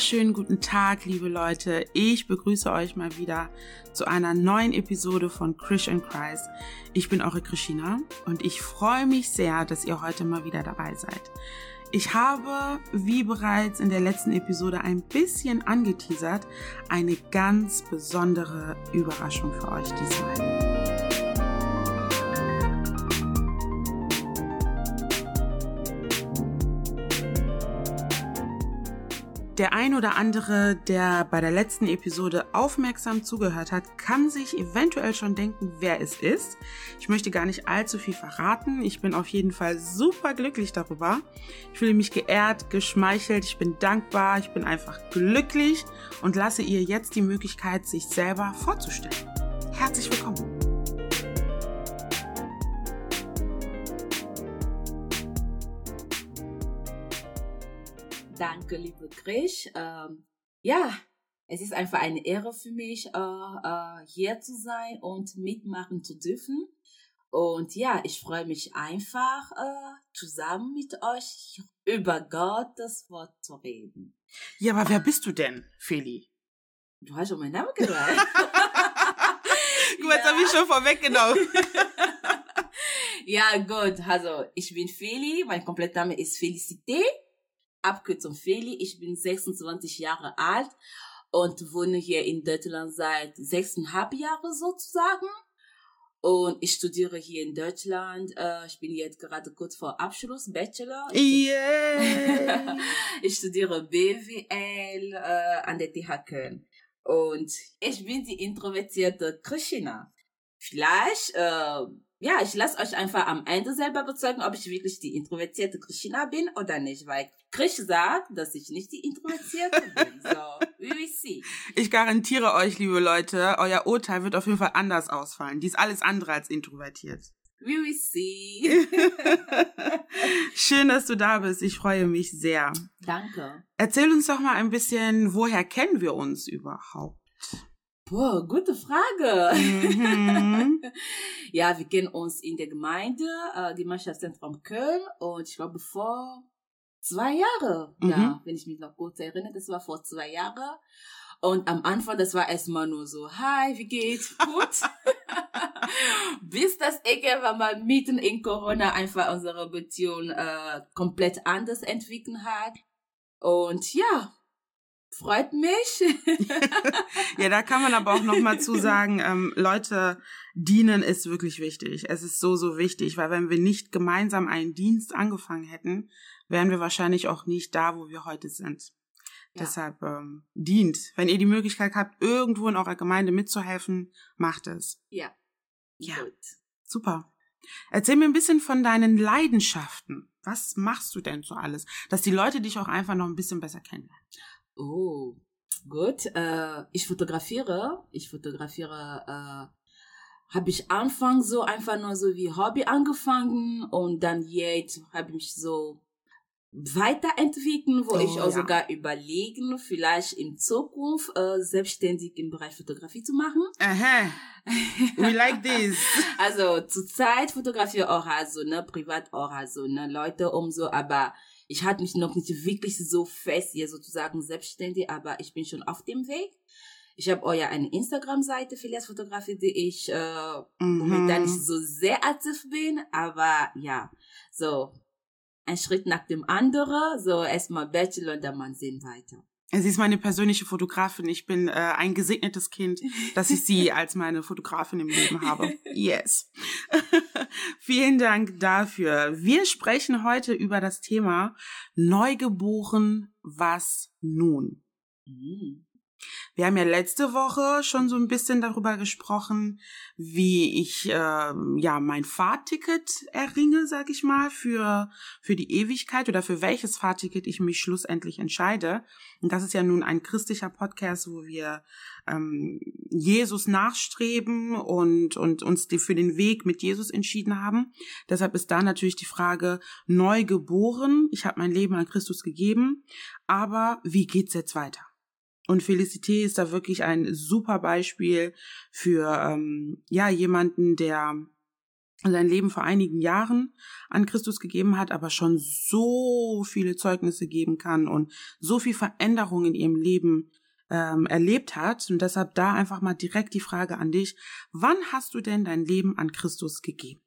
Wunderschönen guten Tag, liebe Leute. Ich begrüße euch mal wieder zu einer neuen Episode von Christian Christ. Ich bin eure Christina und ich freue mich sehr, dass ihr heute mal wieder dabei seid. Ich habe, wie bereits in der letzten Episode ein bisschen angeteasert, eine ganz besondere Überraschung für euch diesmal. Der ein oder andere, der bei der letzten Episode aufmerksam zugehört hat, kann sich eventuell schon denken, wer es ist. Ich möchte gar nicht allzu viel verraten. Ich bin auf jeden Fall super glücklich darüber. Ich fühle mich geehrt, geschmeichelt, ich bin dankbar, ich bin einfach glücklich und lasse ihr jetzt die Möglichkeit, sich selber vorzustellen. Herzlich willkommen. Danke, liebe Grisch. Ähm, ja, es ist einfach eine Ehre für mich, äh, äh, hier zu sein und mitmachen zu dürfen. Und ja, ich freue mich einfach, äh, zusammen mit euch über Gottes Wort zu reden. Ja, aber wer bist du denn, Feli? Du hast schon meinen Namen gehört. Guck mal, jetzt habe ich schon vorweggenommen. ja, gut. Also, ich bin Feli. Mein kompletter Name ist Felicité. Abkürzung Feli. Ich bin 26 Jahre alt und wohne hier in Deutschland seit sechseinhalb Jahren sozusagen. Und ich studiere hier in Deutschland. Äh, ich bin jetzt gerade kurz vor Abschluss, Bachelor. Yeah. ich studiere BWL äh, an der TH Köln. Und ich bin die introvertierte Krishna. Vielleicht äh, ja, ich lasse euch einfach am Ende selber bezeugen, ob ich wirklich die introvertierte Krishna bin oder nicht, weil Krish sagt, dass ich nicht die introvertierte bin. So, we will see. Ich garantiere euch, liebe Leute, euer Urteil wird auf jeden Fall anders ausfallen. Die ist alles andere als introvertiert. We will see. Schön, dass du da bist. Ich freue mich sehr. Danke. Erzähl uns doch mal ein bisschen, woher kennen wir uns überhaupt? Boah, gute Frage. Mhm. ja, wir kennen uns in der Gemeinde, äh, Gemeinschaftszentrum Köln und ich glaube vor zwei Jahren, Mhm. ja, wenn ich mich noch gut erinnere, das war vor zwei Jahren. Und am Anfang, das war erstmal nur so, hi, wie geht's? Gut. Bis das irgendwann mal mitten in Corona einfach unsere Beziehung äh, komplett anders entwickelt hat. Und ja, freut mich. Ja, da kann man aber auch noch mal zu sagen, ähm, Leute, dienen ist wirklich wichtig. Es ist so, so wichtig, weil wenn wir nicht gemeinsam einen Dienst angefangen hätten, wären wir wahrscheinlich auch nicht da, wo wir heute sind. Ja. Deshalb ähm, dient. Wenn ihr die Möglichkeit habt, irgendwo in eurer Gemeinde mitzuhelfen, macht es. ja. Ja. Gut. Super. Erzähl mir ein bisschen von deinen Leidenschaften. Was machst du denn so alles? Dass die Leute dich auch einfach noch ein bisschen besser kennenlernen. Oh, gut. Äh, ich fotografiere. Ich fotografiere. Äh, habe ich Anfang so einfach nur so wie Hobby angefangen und dann jetzt habe ich mich so weiterentwickeln, wo Oh, ich auch ja. sogar überlegen, vielleicht in Zukunft äh, selbstständig im Bereich Fotografie zu machen. Aha. We like this. Also zurzeit fotografiere auch also ne privat auch also ne Leute um so, aber ich hatte mich noch nicht wirklich so fest hier sozusagen selbstständig, aber ich bin schon auf dem Weg. Ich habe ja eine Instagram-Seite Filias Fotografie, die ich äh, momentan nicht Mhm. so sehr aktiv bin, aber ja, so ein Schritt nach dem anderen, so erstmal Bachelor und dann mal sehen weiter. Sie ist meine persönliche Fotografin. Ich bin äh, ein gesegnetes Kind, dass ich sie als meine Fotografin im Leben habe. Yes. Vielen Dank dafür. Wir sprechen heute über das Thema Neugeboren, was nun? Mhm. Wir haben ja letzte Woche schon so ein bisschen darüber gesprochen, wie ich äh, ja mein Fahrticket erringe, sag ich mal, für für die Ewigkeit oder für welches Fahrticket ich mich schlussendlich entscheide. Und das ist ja nun ein christlicher Podcast, wo wir ähm, Jesus nachstreben und und uns die für den Weg mit Jesus entschieden haben. Deshalb ist da natürlich die Frage neu geboren. Ich habe mein Leben an Christus gegeben, aber wie geht's jetzt weiter? Und Felicité ist da wirklich ein super Beispiel für ähm, ja jemanden, der sein Leben vor einigen Jahren an Christus gegeben hat, aber schon so viele Zeugnisse geben kann und so viel Veränderung in ihrem Leben ähm, erlebt hat. Und deshalb da einfach mal direkt die Frage an dich. Wann hast du denn dein Leben an Christus gegeben?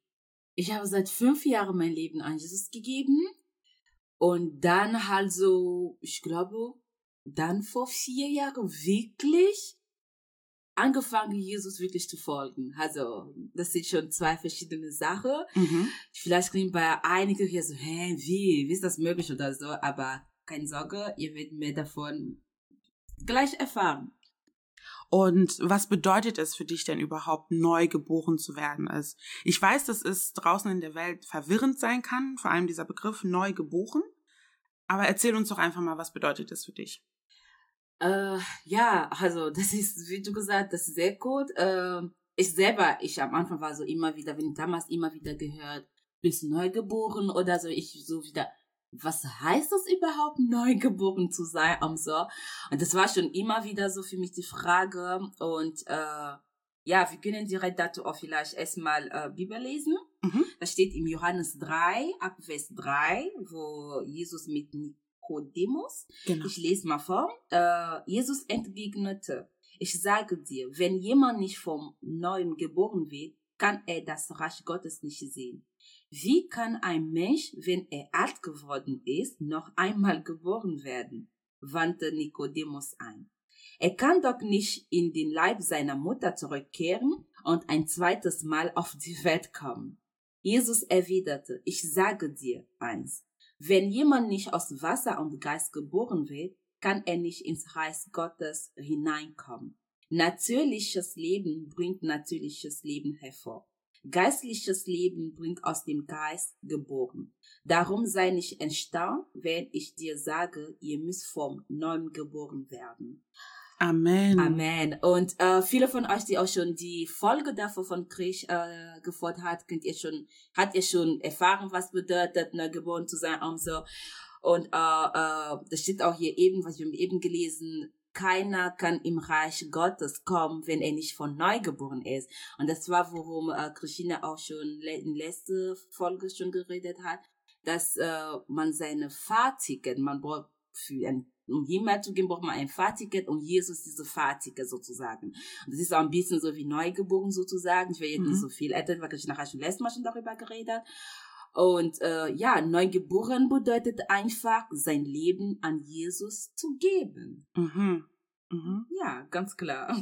Ich habe seit fünf Jahren mein Leben an Jesus gegeben. Und dann halt so, ich glaube, dann vor vier Jahren wirklich angefangen, Jesus wirklich zu folgen. Also, das sind schon zwei verschiedene Sachen. Mhm. Vielleicht klingt bei einigen hier so, hä, wie, wie ist das möglich oder so, aber keine Sorge, ihr werdet mehr davon gleich erfahren. Und was bedeutet es für dich denn überhaupt, neu geboren zu werden? Also ich weiß, dass es draußen in der Welt verwirrend sein kann, vor allem dieser Begriff neu geboren. Aber erzähl uns doch einfach mal, was bedeutet es für dich? Äh, ja, also das ist, wie du gesagt, das ist sehr gut. Äh, ich selber, ich am Anfang war so immer wieder, wenn ich damals immer wieder gehört, bist neugeboren oder so, ich so wieder, was heißt das überhaupt, neugeboren zu sein und so. Und das war schon immer wieder so für mich die Frage. Und äh, ja, wir können direkt dazu auch vielleicht erstmal äh, Bibel lesen. Mhm. Das steht im Johannes 3, ab Vers 3, wo Jesus mit Nikodemus, genau. ich lese mal vor, äh, Jesus entgegnete, ich sage dir, wenn jemand nicht vom Neuem geboren wird, kann er das Reich Gottes nicht sehen. Wie kann ein Mensch, wenn er alt geworden ist, noch einmal geboren werden? wandte Nikodemus ein. Er kann doch nicht in den Leib seiner Mutter zurückkehren und ein zweites Mal auf die Welt kommen. Jesus erwiderte, ich sage dir eins, wenn jemand nicht aus Wasser und Geist geboren wird, kann er nicht ins Reich Gottes hineinkommen. Natürliches Leben bringt natürliches Leben hervor. Geistliches Leben bringt aus dem Geist geboren. Darum sei nicht erstaunt, wenn ich dir sage, ihr müsst vom Neuem geboren werden. Amen. Amen. Und äh, viele von euch, die auch schon die Folge davon von Krieg äh, gefordert hat, könnt ihr schon, hat ihr schon erfahren, was bedeutet, neugeboren zu sein und so. Und äh, äh, das steht auch hier eben, was wir eben gelesen, keiner kann im Reich Gottes kommen, wenn er nicht von neu geboren ist. Und das war, worum äh, Christina auch schon in letzter Folge schon geredet hat, dass äh, man seine Fahrticket, man braucht für ein um Himmel zu gehen, braucht man ein Fahrticket und Jesus diese Fahrticket sozusagen. Und das ist auch ein bisschen so wie Neugeboren sozusagen. Ich will jetzt mhm. nicht so viel erzählen, weil ich nachher schon letztes Mal schon darüber geredet. Und äh, ja, neugeboren bedeutet einfach, sein Leben an Jesus zu geben. Mhm. Mhm. Ja, ganz klar.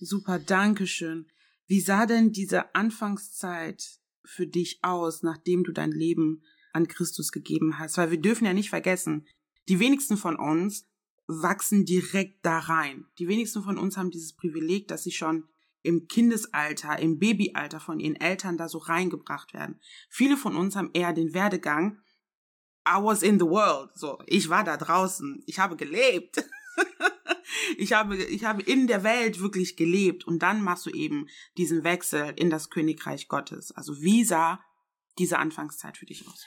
Super, danke schön. Wie sah denn diese Anfangszeit für dich aus, nachdem du dein Leben an Christus gegeben hast? Weil wir dürfen ja nicht vergessen, die wenigsten von uns wachsen direkt da rein. Die wenigsten von uns haben dieses Privileg, dass sie schon im Kindesalter, im Babyalter von ihren Eltern da so reingebracht werden. Viele von uns haben eher den Werdegang, I was in the world. So, ich war da draußen, ich habe gelebt. ich habe, ich habe in der Welt wirklich gelebt und dann machst du eben diesen Wechsel in das Königreich Gottes. Also wie sah diese Anfangszeit für dich aus?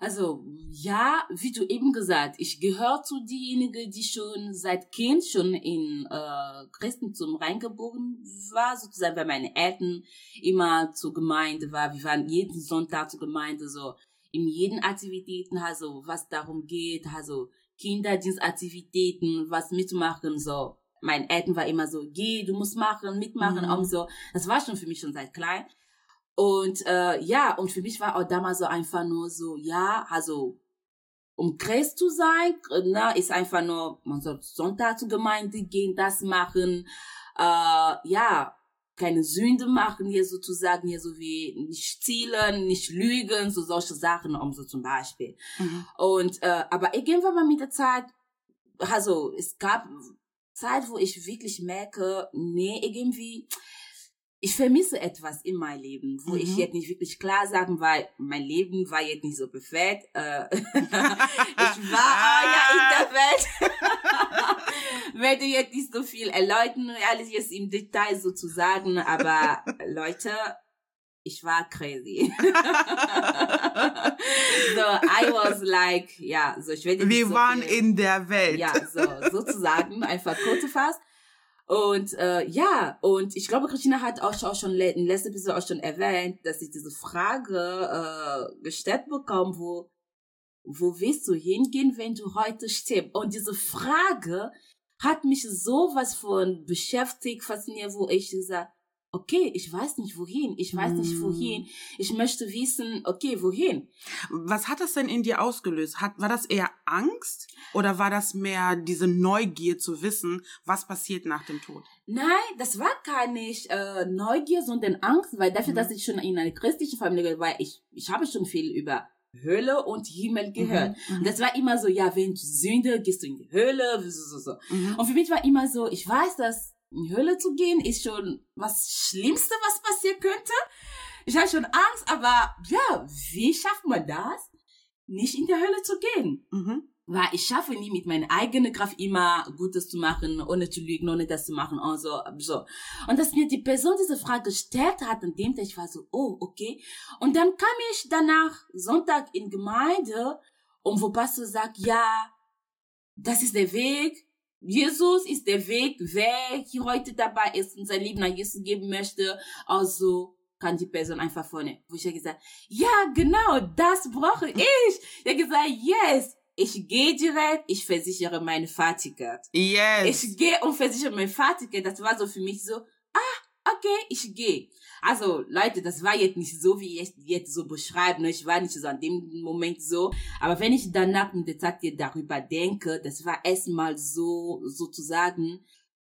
Also ja, wie du eben gesagt, ich gehöre zu diejenigen, die schon seit Kind schon in äh, Christentum reingeboren war, sozusagen, weil meine Eltern immer zur Gemeinde war. Wir waren jeden Sonntag zur Gemeinde, so in jeden Aktivitäten, also was darum geht, also Kinderdienstaktivitäten, was mitmachen, so. Mein Eltern war immer so, geh, du musst machen, mitmachen mhm. und so. Das war schon für mich schon seit klein. Und äh, ja, und für mich war auch damals so einfach nur so, ja, also um Christ zu sein, na, ist einfach nur, man soll Sonntag zur Gemeinde gehen, das machen, äh, ja, keine Sünde machen, hier sozusagen, hier so wie nicht zielen, nicht lügen, so solche Sachen, um so zum Beispiel. Mhm. Und, äh, aber irgendwann mal mit der Zeit, also, es gab Zeit, wo ich wirklich merke, nee, irgendwie, ich vermisse etwas in meinem Leben, wo mhm. ich jetzt nicht wirklich klar sagen, weil mein Leben war jetzt nicht so perfekt. Äh, ich war ah. ja in der Welt. Werde jetzt nicht so viel erläutern, alles jetzt im Detail sozusagen, aber Leute, ich war crazy. so, I was like, ja, so ich werde Wir so waren viel, in der Welt. Ja, so, sozusagen, einfach kurz gefasst. Und äh, ja, und ich glaube, Christina hat auch, auch schon in letzter Episode auch schon erwähnt, dass ich diese Frage äh, gestellt bekomme, wo, wo willst du hingehen, wenn du heute stirbst? Und diese Frage hat mich sowas von beschäftigt, fasziniert, wo ich gesagt okay, ich weiß nicht wohin, ich weiß nicht Hm. wohin, ich möchte wissen, okay, wohin. Was hat das denn in dir ausgelöst? Hat, war das eher Angst oder war das mehr diese Neugier zu wissen, was passiert nach dem Tod? Nein, das war gar nicht äh, Neugier, sondern Angst, weil dafür, Mhm. dass ich schon in einer christlichen Familie war, ich, ich habe schon viel über Hölle und Himmel gehört. Mhm. Und das war immer so, ja, wenn du Sünde, gehst du in die Hölle, so, so, so. Mhm. Und für mich war immer so, ich weiß, dass in die Hölle zu gehen ist schon was Schlimmste, was passieren könnte. Ich habe schon Angst, aber ja, wie schafft man das, nicht in die Hölle zu gehen? Mhm. Weil ich schaffe nie mit meiner eigenen Kraft immer Gutes zu machen, ohne zu lügen, ohne das zu machen und so, so. Und dass mir die Person diese Frage gestellt hat, an dem Tag, ich war so, oh, okay. Und dann kam ich danach Sonntag in Gemeinde und wo Pastor sagt, ja, das ist der Weg. Jesus ist der Weg. Wer hier heute dabei ist und sein Leben an Jesus geben möchte, also kann die Person einfach vorne. Wo ich ja gesagt, ja, genau, das brauche ich. Ich habe gesagt, yes, ich gehe direkt, ich versichere meine Fahrticket. Yes. Ich gehe und versichere mein Fahrticket. Das war so für mich so, okay, ich gehe. Also Leute, das war jetzt nicht so, wie ich jetzt so beschreibe. ne? Ich war nicht so an dem Moment so. Aber wenn ich danach mit der Zeit darüber denke, das war erstmal so, sozusagen,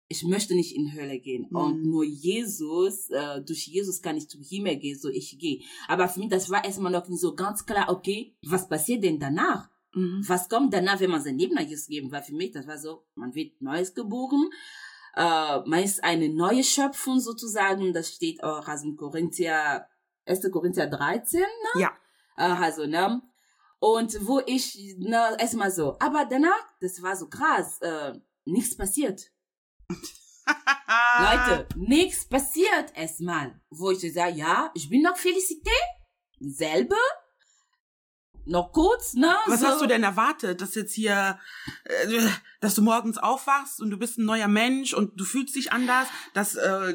ich möchte nicht in Hölle gehen. Mhm. Und nur Jesus, äh, durch Jesus kann ich zum Himmel gehen, so ich gehe. Aber für mich, das war erstmal noch nicht so ganz klar, okay, was passiert denn danach? Mhm. Was kommt danach, wenn man sein Leben an Jesus geben? Weil für mich, das war so, man wird Neues geboren, äh, man ist eine neue Schöpfung sozusagen, das steht auch also in Korinther, 1. Korinther 13, ne? Ja. Äh, also, ne? Und wo ich, ne, erstmal so, aber danach, das war so krass, äh, nichts passiert. Leute, nichts passiert erstmal. Wo ich sage, ja, ich bin noch Felicité, selber, noch kurz, ne? Was so. hast du denn erwartet, dass jetzt hier, äh, dass du morgens aufwachst und du bist ein neuer Mensch und du fühlst dich anders, dass äh,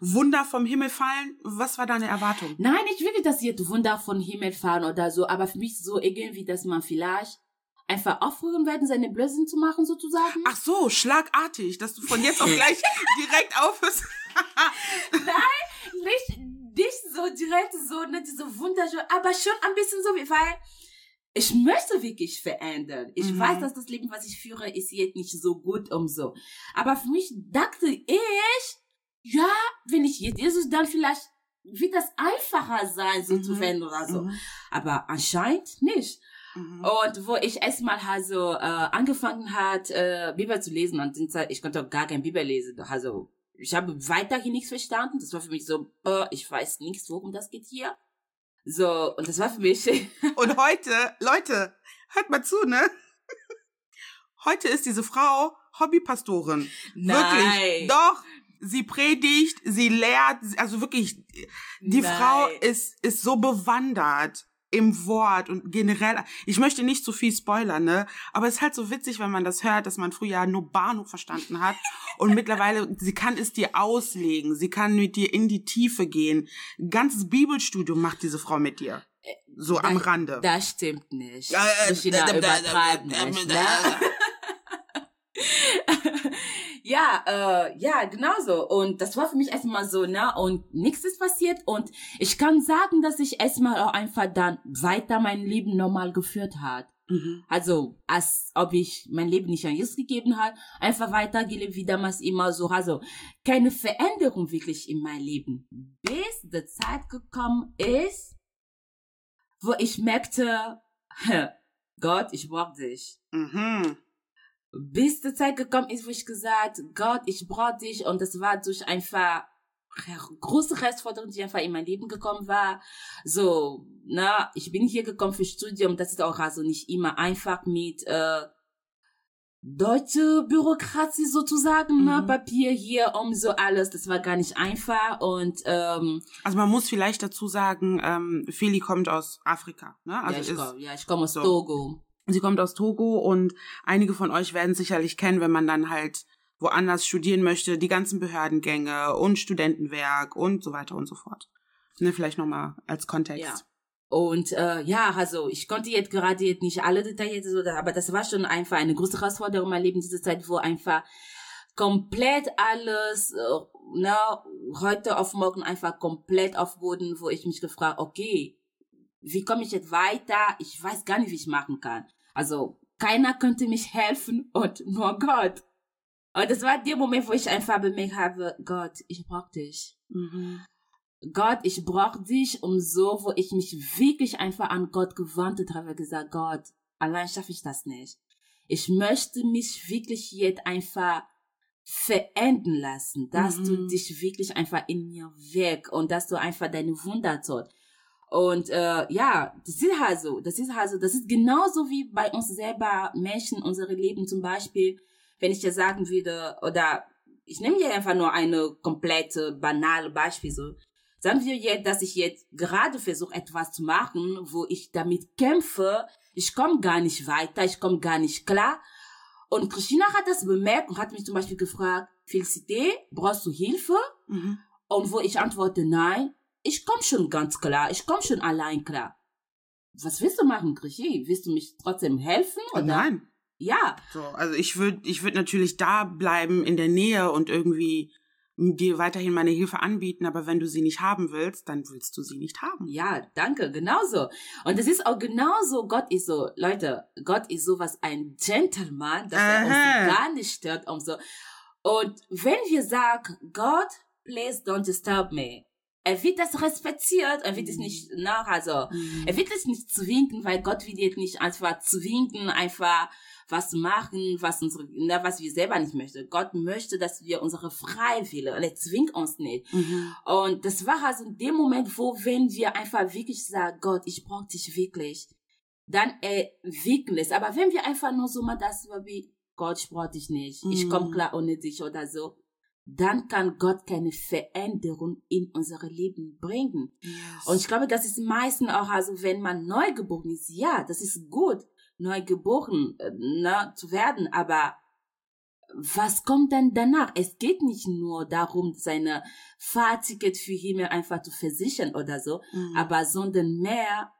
Wunder vom Himmel fallen? Was war deine Erwartung? Nein, nicht wirklich, dass jetzt Wunder von Himmel fahren oder so, aber für mich so irgendwie, dass man vielleicht einfach aufhören werden, seine Blödsinn zu machen, sozusagen. Ach so, schlagartig, dass du von jetzt auf gleich direkt aufhörst. nicht, nicht so direkt so, ne, diese wunderschön, aber schon ein bisschen so, wie, weil ich möchte wirklich verändern. Ich Mhm. weiß, dass das Leben, was ich führe, ist jetzt nicht so gut um so. Aber für mich dachte ich, ja, wenn ich jetzt Jesus, dann vielleicht wird das einfacher sein, so Mhm. zu verändern oder so. Mhm. Aber anscheinend nicht. Mhm. Und wo ich erstmal also äh, angefangen hat, äh, Bibel zu lesen, und ich konnte auch gar kein Bibel lesen. Also ich habe weiterhin nichts verstanden. Das war für mich so, äh, ich weiß nichts, worum das geht hier. So, und das war für mich, Und heute, Leute, hört mal zu, ne? Heute ist diese Frau Hobbypastorin. nein, Wirklich. Doch. Sie predigt, sie lehrt, also wirklich, die nein. Frau ist, ist so bewandert im Wort und generell, ich möchte nicht zu viel spoilern, ne? Aber es ist halt so witzig, wenn man das hört, dass man früher nur Bahnhof verstanden hat und mittlerweile, sie kann es dir auslegen, sie kann mit dir in die Tiefe gehen. Ein ganzes Bibelstudium macht diese Frau mit dir. So am Rande. Das stimmt nicht. Äh, Christina da- da- da- übertreibt da- nicht, da- ne? ja, äh, ja, genau so. Und das war für mich erstmal so, ne? Und nichts ist passiert. Und ich kann sagen, dass ich erstmal auch einfach dann weiter mein Leben normal geführt hat. Mhm. Also, als ob ich mein Leben nicht an Jesus gegeben hat, einfach weitergelebt wie damals immer so. Also, keine Veränderung wirklich in mein Leben. Bis die Zeit gekommen ist, wo ich merkte, Gott, ich brauche dich. Mhm. Bis die Zeit gekommen ist, wo ich gesagt, Gott, ich brauche dich. Und das war durch einfach große Herausforderung, die einfach in mein Leben gekommen war. So, na, ich bin hier gekommen für Studium. Das ist auch also nicht immer einfach mit äh, deutsche Bürokratie sozusagen, ne, Mhm. Papier hier um so alles. Das war gar nicht einfach. Und ähm, Also man muss vielleicht dazu sagen, ähm, Feli kommt aus Afrika, ne? Also ja, ich komme ja, ich komm aus so. Togo. Sie kommt aus Togo und einige von euch werden sicherlich kennen, wenn man dann halt woanders studieren möchte, die ganzen Behördengänge und Studentenwerk und so weiter und so fort. Ne, vielleicht nochmal als Kontext. Ja. Und äh, ja, also ich konnte jetzt gerade jetzt nicht alle Details, aber das war schon einfach eine große Herausforderung in meinem Leben, diese Zeit, wo einfach komplett alles, äh, ne, heute auf morgen einfach komplett auf Boden, wo ich mich gefragt, okay, wie komme ich jetzt weiter? Ich weiß gar nicht, wie ich machen kann. Also keiner könnte mich helfen und nur Gott. Und das war der Moment, wo ich einfach bemerkt habe, Gott, ich brauche dich. Mhm. Gott, ich brauche dich, um so, wo ich mich wirklich einfach an Gott gewandt habe, gesagt, Gott, allein schaffe ich das nicht. Ich möchte mich wirklich jetzt einfach verenden lassen, dass mhm. du dich wirklich einfach in mir weg und dass du einfach deine Wunder tut. Und äh, ja, das ist halt so. Das ist halt so. Das ist genauso wie bei uns selber Menschen, unsere Leben zum Beispiel. Wenn ich dir sagen würde, oder ich nehme hier einfach nur eine komplette banale Beispiel so. Sagen wir jetzt, dass ich jetzt gerade versuche, etwas zu machen, wo ich damit kämpfe, ich komme gar nicht weiter, ich komme gar nicht klar. Und Christina hat das bemerkt und hat mich zum Beispiel gefragt, Felicité, brauchst du Hilfe? Mhm. Und wo ich antworte, nein, ich komme schon ganz klar, ich komme schon allein klar. Was willst du machen, Grichy? Willst du mich trotzdem helfen? Oder? Nein. Ja. So, also ich würde ich würd natürlich da bleiben in der Nähe und irgendwie dir weiterhin meine Hilfe anbieten, aber wenn du sie nicht haben willst, dann willst du sie nicht haben. Ja, danke, genauso. Und es ist auch genauso, Gott ist so, Leute, Gott ist sowas ein Gentleman, dass Aha. er uns gar nicht stört und so. Und wenn wir sagen, Gott, please don't disturb me, er wird das respektiert, er wird es nicht nach, also, mhm. er wird es nicht zwingen, weil Gott wird jetzt nicht einfach zwingen, einfach was machen, was unsere, na, was wir selber nicht möchten. Gott möchte, dass wir unsere Freiwille, und er zwingt uns nicht. Mhm. Und das war also in dem Moment, wo, wenn wir einfach wirklich sagen, Gott, ich brauche dich wirklich, dann er wirken lässt. Aber wenn wir einfach nur so mal das wie, Gott, ich brauche dich nicht, mhm. ich komme klar ohne dich oder so, dann kann Gott keine Veränderung in unsere Leben bringen. Yes. Und ich glaube, das ist meistens auch, also wenn man neugeboren ist, ja, das ist gut neu geboren äh, ne, zu werden, aber was kommt dann danach? Es geht nicht nur darum, seine Fahrticket für Himmel einfach zu versichern oder so, mhm. aber sondern mehr,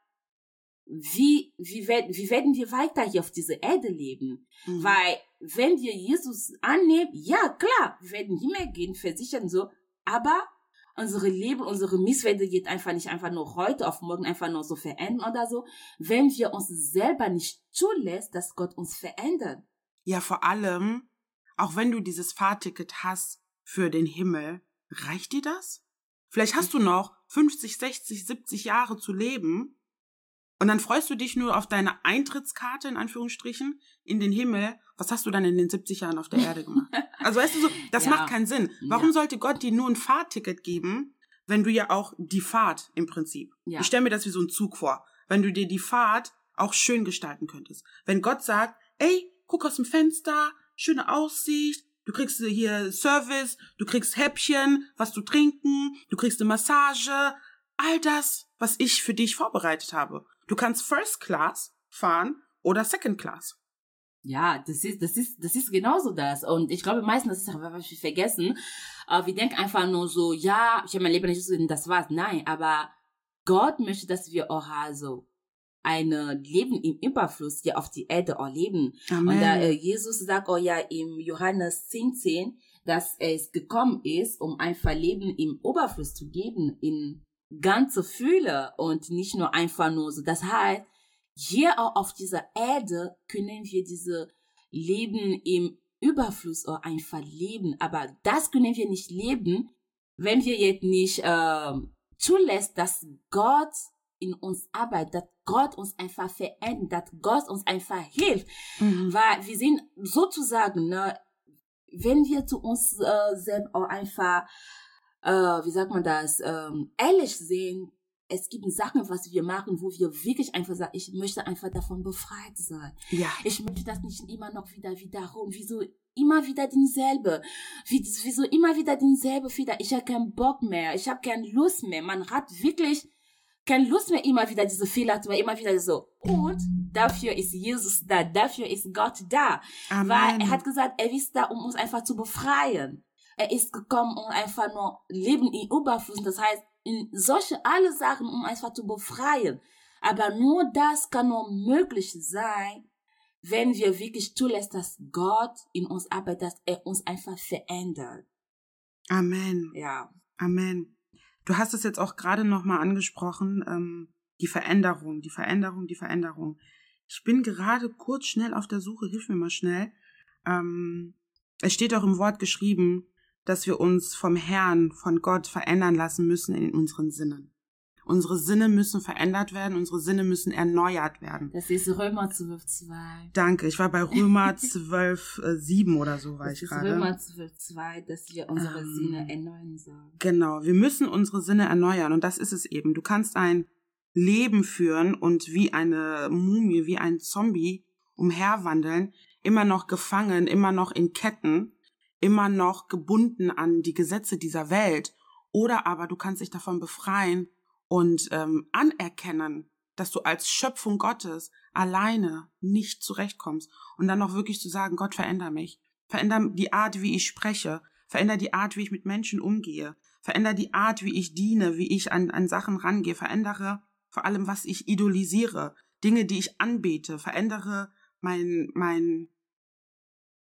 wie, wie, werden, wie werden wir weiter hier auf dieser Erde leben? Mhm. Weil, wenn wir Jesus annehmen, ja, klar, wir werden Himmel gehen, versichern so, aber unsere Leben, unsere Misswende geht einfach nicht einfach nur heute auf morgen einfach nur so verändern oder so, wenn wir uns selber nicht zulässt, dass Gott uns verändert. Ja, vor allem, auch wenn du dieses Fahrticket hast für den Himmel, reicht dir das? Vielleicht hast du noch 50, 60, 70 Jahre zu leben und dann freust du dich nur auf deine Eintrittskarte, in Anführungsstrichen, in den Himmel. Was hast du dann in den 70 Jahren auf der Erde gemacht? Also weißt du so, das ja. macht keinen Sinn. Warum ja. sollte Gott dir nur ein Fahrticket geben, wenn du ja auch die Fahrt im Prinzip. Ja. Ich stelle mir das wie so ein Zug vor. Wenn du dir die Fahrt auch schön gestalten könntest. Wenn Gott sagt, ey, guck aus dem Fenster, schöne Aussicht, du kriegst hier Service, du kriegst Häppchen, was du trinken, du kriegst eine Massage, all das, was ich für dich vorbereitet habe. Du kannst First Class fahren oder Second Class. Ja, das ist, das ist, das ist genauso das. Und ich glaube meistens, das ist auch, was wir vergessen. Äh, wir denken einfach nur so, ja, ich habe mein Leben nicht so, das war's. Nein, aber Gott möchte, dass wir auch also ein Leben im Überfluss hier auf die Erde erleben. Amen. Und da äh, Jesus sagt auch ja im Johannes 10, 10, dass es gekommen ist, um einfach Leben im Überfluss zu geben, in ganze Fühle und nicht nur einfach nur so. Das heißt, hier auch auf dieser Erde können wir diese Leben im Überfluss auch einfach leben. Aber das können wir nicht leben, wenn wir jetzt nicht äh, zulässt, dass Gott in uns arbeitet, dass Gott uns einfach verändert, dass Gott uns einfach hilft. Mhm. Weil wir sind sozusagen, ne, wenn wir zu uns äh, selbst auch einfach äh, wie sagt man das, ähm, ehrlich sehen, es gibt Sachen, was wir machen, wo wir wirklich einfach sagen, ich möchte einfach davon befreit sein. Ja. Ich möchte das nicht immer noch wieder wiederholen. Wieso immer wieder denselbe? Wieso immer wieder denselbe wieder? Ich habe keinen Bock mehr. Ich habe keine Lust mehr. Man hat wirklich keine Lust mehr, immer wieder diese Fehler zu machen, immer wieder so. Und dafür ist Jesus da, dafür ist Gott da. Amen. Weil er hat gesagt, er ist da, um uns einfach zu befreien. Er ist gekommen, um einfach nur Leben in Überfluss. Das heißt, in solche alle Sachen, um einfach zu befreien. Aber nur das kann nur möglich sein, wenn wir wirklich zulässt, dass Gott in uns arbeitet, dass er uns einfach verändert. Amen. Ja. Amen. Du hast es jetzt auch gerade nochmal angesprochen, ähm, die Veränderung, die Veränderung, die Veränderung. Ich bin gerade kurz schnell auf der Suche, hilf mir mal schnell. Ähm, es steht auch im Wort geschrieben, dass wir uns vom Herrn, von Gott verändern lassen müssen in unseren Sinnen. Unsere Sinne müssen verändert werden, unsere Sinne müssen erneuert werden. Das ist Römer 12, 2. Danke, ich war bei Römer 12, äh, 7 oder so war Das ich ist gerade. Römer 12, 2, dass wir unsere Ähm, Sinne erneuern sollen. Genau, wir müssen unsere Sinne erneuern und das ist es eben. Du kannst ein Leben führen und wie eine Mumie, wie ein Zombie umherwandeln, immer noch gefangen, immer noch in Ketten, immer noch gebunden an die Gesetze dieser Welt. Oder aber du kannst dich davon befreien und ähm, anerkennen, dass du als Schöpfung Gottes alleine nicht zurechtkommst. Und dann noch wirklich zu sagen, Gott, veränder mich, veränder die Art, wie ich spreche, veränder die Art, wie ich mit Menschen umgehe, veränder die Art, wie ich diene, wie ich an, an Sachen rangehe, verändere vor allem, was ich idolisiere, Dinge, die ich anbete, verändere mein, mein,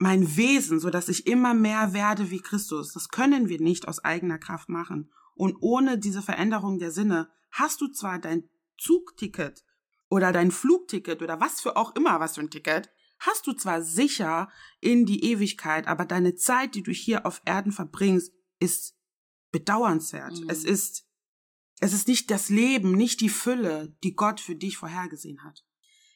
mein Wesen, so dass ich immer mehr werde wie Christus. Das können wir nicht aus eigener Kraft machen. Und ohne diese Veränderung der Sinne hast du zwar dein Zugticket oder dein Flugticket oder was für auch immer was für ein Ticket, hast du zwar sicher in die Ewigkeit, aber deine Zeit, die du hier auf Erden verbringst, ist bedauernswert. Mhm. Es ist, es ist nicht das Leben, nicht die Fülle, die Gott für dich vorhergesehen hat.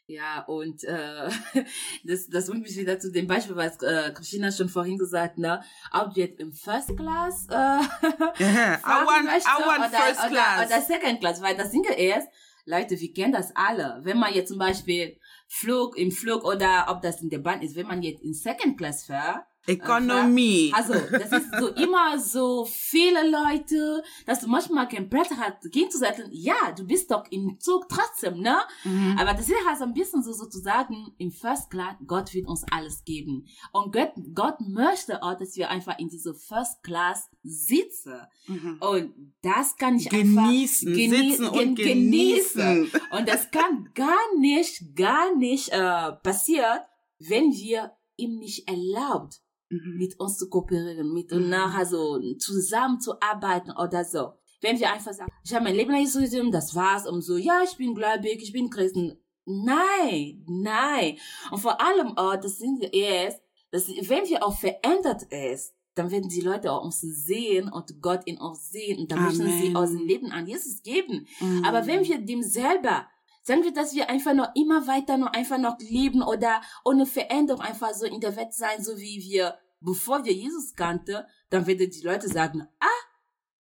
Ja, und äh, das, das bringt mich wieder zu dem Beispiel, was äh, Christina schon vorhin gesagt, ne? Ob du jetzt im First Class äh, I want, möchtest I want oder, first oder, class. oder Second Class, weil das Ding ist, Leute, wir kennen das alle. Wenn man jetzt zum Beispiel Flug im Flug oder ob das in der Bahn ist, wenn man jetzt in Second Class fährt, Economy. also, das ist so immer so viele Leute, dass du manchmal kein Brett hast, gehen zu sagen, ja, du bist doch im Zug trotzdem, ne? Mhm. Aber das ist halt so ein bisschen so sozusagen im First Class, Gott wird uns alles geben. Und Gott, Gott möchte auch, dass wir einfach in diese First Class sitzen. Mhm. Und das kann ich Genießen, einfach genie- sitzen gen- und genießen. Und das kann gar nicht, gar nicht äh, passieren, wenn wir ihm nicht erlaubt, Mhm. mit uns zu kooperieren, mit uns Mhm. nachher so zusammenzuarbeiten oder so. Wenn wir einfach sagen, ich habe mein Leben lang Jesus gegeben, das war's und so, ja, ich bin gläubig, ich bin Christen. Nein, nein. Und vor allem auch, das sind wir erst, dass wenn wir auch verändert ist, dann werden die Leute auch uns sehen und Gott in uns sehen und dann möchten sie Amen. aus dem Leben an Jesus geben. Mhm. Aber wenn wir dem selber sagen wir, dass wir einfach noch immer weiter noch einfach noch leben oder ohne Veränderung einfach so in der Welt sein, so wie wir, bevor wir Jesus kannten, dann werden die Leute sagen, ah,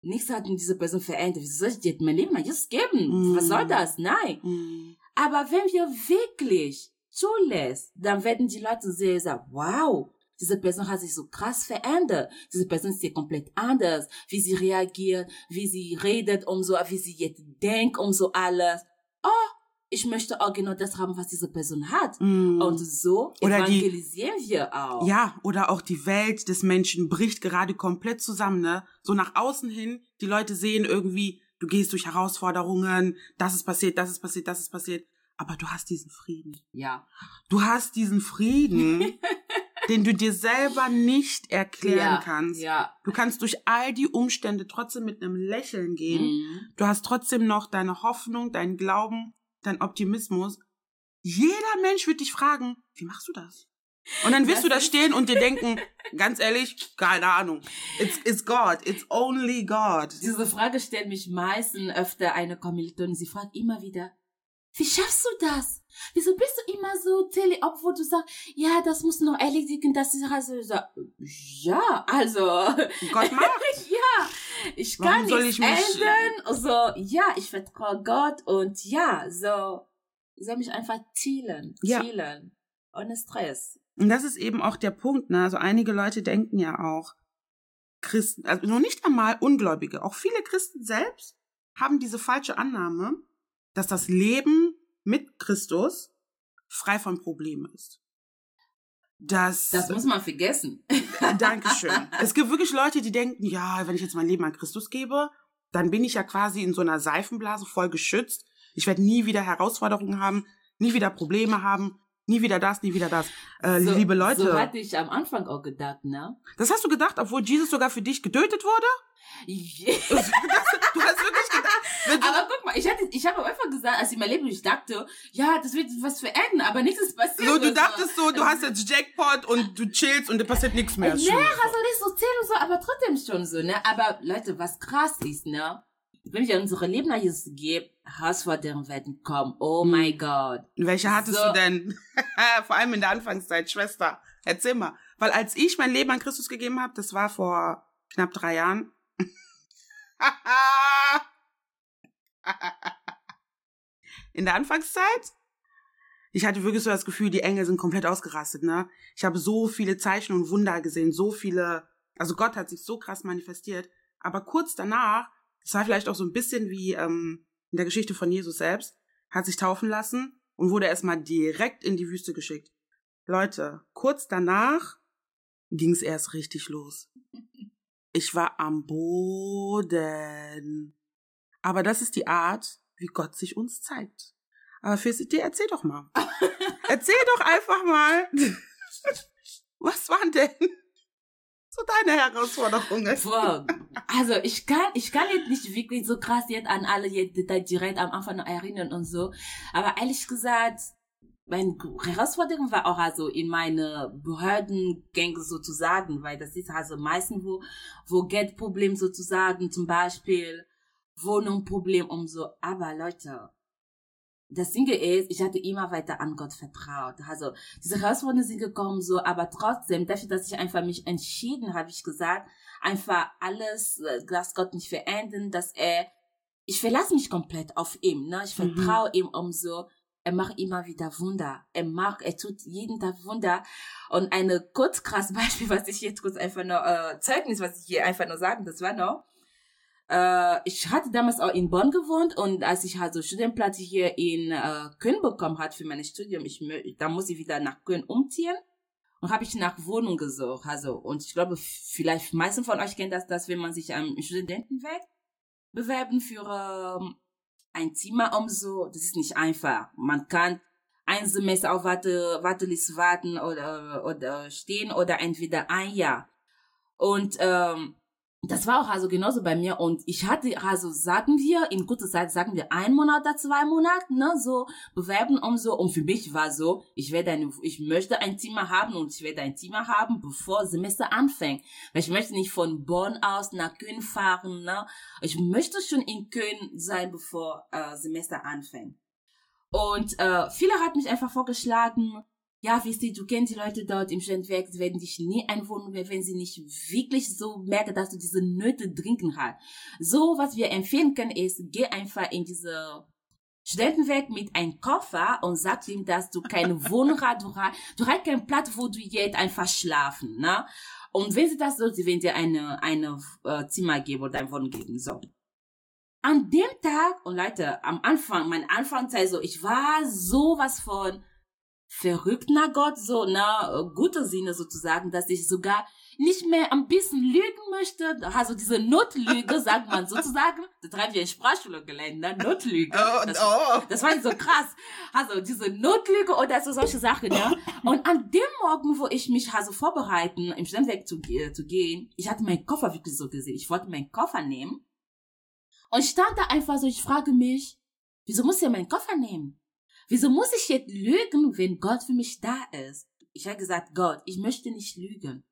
nichts hat in dieser Person verändert. Wieso soll ich jetzt mein Leben an Jesus geben? Mm. Was soll das? Nein. Mhm. Aber wenn wir wirklich zulässt, dann werden die Leute sehen, sagen, wow, diese Person hat sich so krass verändert. Diese Person ist hier komplett anders, wie sie reagiert, wie sie redet und so, wie sie jetzt denkt und so alles. Oh, ich möchte auch genau das haben, was diese Person hat. Mhm. Und so Oder die- evangelisieren wir auch. Ja, oder auch die Welt des Menschen bricht gerade komplett zusammen, ne? So nach außen hin, die Leute sehen irgendwie, du gehst durch Herausforderungen, das ist passiert, das ist passiert, das ist passiert, aber du hast diesen Frieden. Ja. Du hast diesen Frieden, den du dir selber nicht erklären ja. kannst. Ja. Du kannst durch all die Umstände trotzdem mit einem Lächeln gehen. Mhm. Du hast trotzdem noch deine Hoffnung, deinen Glauben, deinen Optimismus. Jeder Mensch wird dich fragen, wie machst du das? Und dann wirst Das du da stehen und dir denken, ganz ehrlich, keine Ahnung. It's, it's God. It's only God. Diese Frage stellt mich meistens öfter eine Kommilitonin. Sie fragt immer wieder, wie schaffst du das? Wieso bist du immer so tele, obwohl du sagst, ja, das muss noch erledigen, das ist also, ja, also, Gott macht. ja, ich Warum kann soll nichts ich mich- ändern, so, ja, ich vertraue Gott und ja, so, ich soll mich einfach zielen, Ja. zielen, ohne Stress. Und das ist eben auch der Punkt, ne? Also einige Leute denken ja auch, Christen, also noch nicht einmal Ungläubige, auch viele Christen selbst haben diese falsche Annahme, dass das Leben mit Christus frei von Problemen ist. Das, Das muss man vergessen. Dankeschön. Es gibt wirklich Leute, die denken, ja, wenn ich jetzt mein Leben an Christus gebe, dann bin ich ja quasi in so einer Seifenblase voll geschützt. Ich werde nie wieder Herausforderungen haben, nie wieder Probleme haben, nie wieder das, nie wieder das. Äh, so, liebe Leute, So hatte ich am Anfang auch gedacht, ne? das hast du gedacht, obwohl Jesus sogar für dich getötet wurde? du hast wirklich gedacht, aber guck mal, ich hatte, ich habe einfach gesagt, als ich mein Leben, ich dachte, ja, das wird was verändern, aber nichts ist passiert. so, du dachtest so, du hast jetzt Jackpot und du chillst und dir passiert nichts mehr. Nee, also nicht so zählen und so, aber trotzdem schon so, ne? Aber Leute, was krass ist, ne? Wenn wir unsere Leben nach Jesus geben, Herausforderungen werden kommen. Oh Hm. mein Gott. Welche hattest So. du denn? vor allem in der Anfangszeit, Schwester. Erzähl mal. Weil als ich mein Leben an Christus gegeben habe, das war vor knapp drei Jahren. in der Anfangszeit, ich hatte wirklich so das Gefühl, die Engel sind komplett ausgerastet, ne? Ich habe so viele Zeichen und Wunder gesehen, so viele, also Gott hat sich so krass manifestiert. Aber kurz danach, das war vielleicht auch so ein bisschen wie ähm, in der Geschichte von Jesus selbst, hat sich taufen lassen und wurde erstmal direkt in die Wüste geschickt. Leute, kurz danach ging es erst richtig los. Ich war am Boden. Aber das ist die Art, wie Gott sich uns zeigt. Aber Felicity, erzähl doch mal. erzähl doch einfach mal. Was waren denn so deine Herausforderungen? Boah, also ich kann, ich kann jetzt nicht wirklich so krass jetzt an alle jetzt direkt am Anfang noch erinnern und so. Aber ehrlich gesagt, meine Herausforderung war auch also in meine Behördengänge sozusagen, weil das ist also meistens wo, wo Geldproblem sozusagen, zum Beispiel Wohnungsproblem und so. Aber Leute, das Ding ist, ich hatte immer weiter an Gott vertraut. Also diese Herausforderungen sind gekommen so, aber trotzdem, dafür, dass ich einfach mich entschieden habe, ich gesagt, einfach alles, äh, dass Gott mich verändern, dass er, ich verlasse mich komplett auf ihn, ne? Ich Mhm. vertraue ihm um so, er macht immer wieder Wunder. Er macht, er tut jeden Tag Wunder. Und eine kurz krass Beispiel, was ich jetzt kurz einfach nur, äh, Zeugnis, was ich hier einfach nur sagen, das war noch, äh, ich hatte damals auch in Bonn gewohnt und als ich halt so Studienplatz hier in äh, Köln bekommen hat für mein Studium, ich, da muss ich wieder nach Köln umziehen und habe ich nach Wohnung gesucht. Also und ich glaube, vielleicht meisten von euch kennen das, dass wenn man sich am Studentenweg bewerben für ähm, ein Zimmer um so, das ist nicht einfach. Man kann ein Semester auf Warte, Warteliste warten oder, oder stehen oder entweder ein Jahr. Und ähm, das war auch also genauso bei mir. Und ich hatte also sagen wir in kurzer Zeit sagen wir ein Monat oder zwei Monate ne so bewerben um so. Und für mich war so ich werde eine ich möchte ein Zimmer haben und ich werde ein Zimmer haben bevor Semester anfängt. Weil ich möchte nicht von Bonn aus nach Köln fahren ne. Ich möchte schon in Köln sein bevor äh, Semester anfängt. Und äh, viele hat mich einfach vorgeschlagen ja, wisst ihr, du kennst die Leute dort im Studentenwerk, sie werden dich nie einwohnen, wenn sie nicht wirklich so merken, dass du diese Nöte drinken hast. So, was wir empfehlen können, ist, geh einfach in diese Studentenwerk mit einem Koffer und sag ihm, dass du keine Wohnung hast, du hast, du hast keinen Platz, wo du jetzt einfach schlafen, ne? Und wenn sie das so, sie werden dir eine, eine äh, Zimmer geben oder ein Wohnung geben, so. An dem Tag, und Leute, am Anfang, mein Anfangszeit so, ich war sowas von, verrückt nach Gott, so, na, guter Sinne sozusagen, dass ich sogar nicht mehr ein bisschen lügen möchte. Also diese Notlüge, sagt man sozusagen. Das haben wir in Sprachschule gelernt, ne? Notlüge. Oh, Das, oh. das war so krass. Also diese Notlüge oder so solche Sachen, ne? Und an dem Morgen, wo ich mich also vorbereiten, im Studentenweg zu, ge- zu gehen, ich hatte meinen Koffer wirklich so gesehen. Ich wollte meinen Koffer nehmen. Und ich stand da einfach so, ich frage mich, wieso muss ich meinen Koffer nehmen? Wieso muss ich jetzt lügen, wenn Gott für mich da ist? Ich habe gesagt, Gott, ich möchte nicht lügen.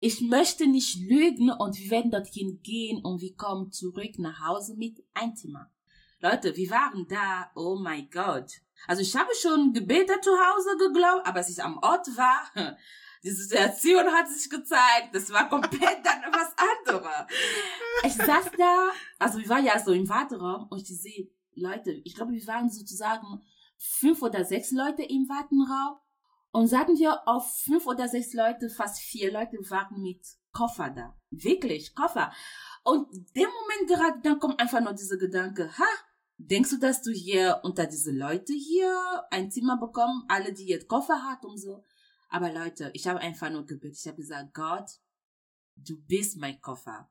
Ich möchte nicht lügen und wir werden dorthin gehen und wir kommen zurück nach Hause mit ein Zimmer. Leute, wir waren da, oh mein Gott. Also ich habe schon gebetet zu Hause geglaubt, aber als ich am Ort war, die Situation hat sich gezeigt, das war komplett dann was anderes. Ich saß da, also wir waren ja so im Warteraum und ich sehe, Leute, ich glaube, wir waren sozusagen fünf oder sechs Leute im Wartenraum. Und sagen wir, auf fünf oder sechs Leute, fast vier Leute waren mit Koffer da. Wirklich, Koffer. Und dem Moment gerade, dann kommt einfach nur dieser Gedanke, ha, denkst du, dass du hier unter diese Leute hier ein Zimmer bekommen, alle, die jetzt Koffer hat und so? Aber Leute, ich habe einfach nur gebetet. Ich habe gesagt, Gott, du bist mein Koffer.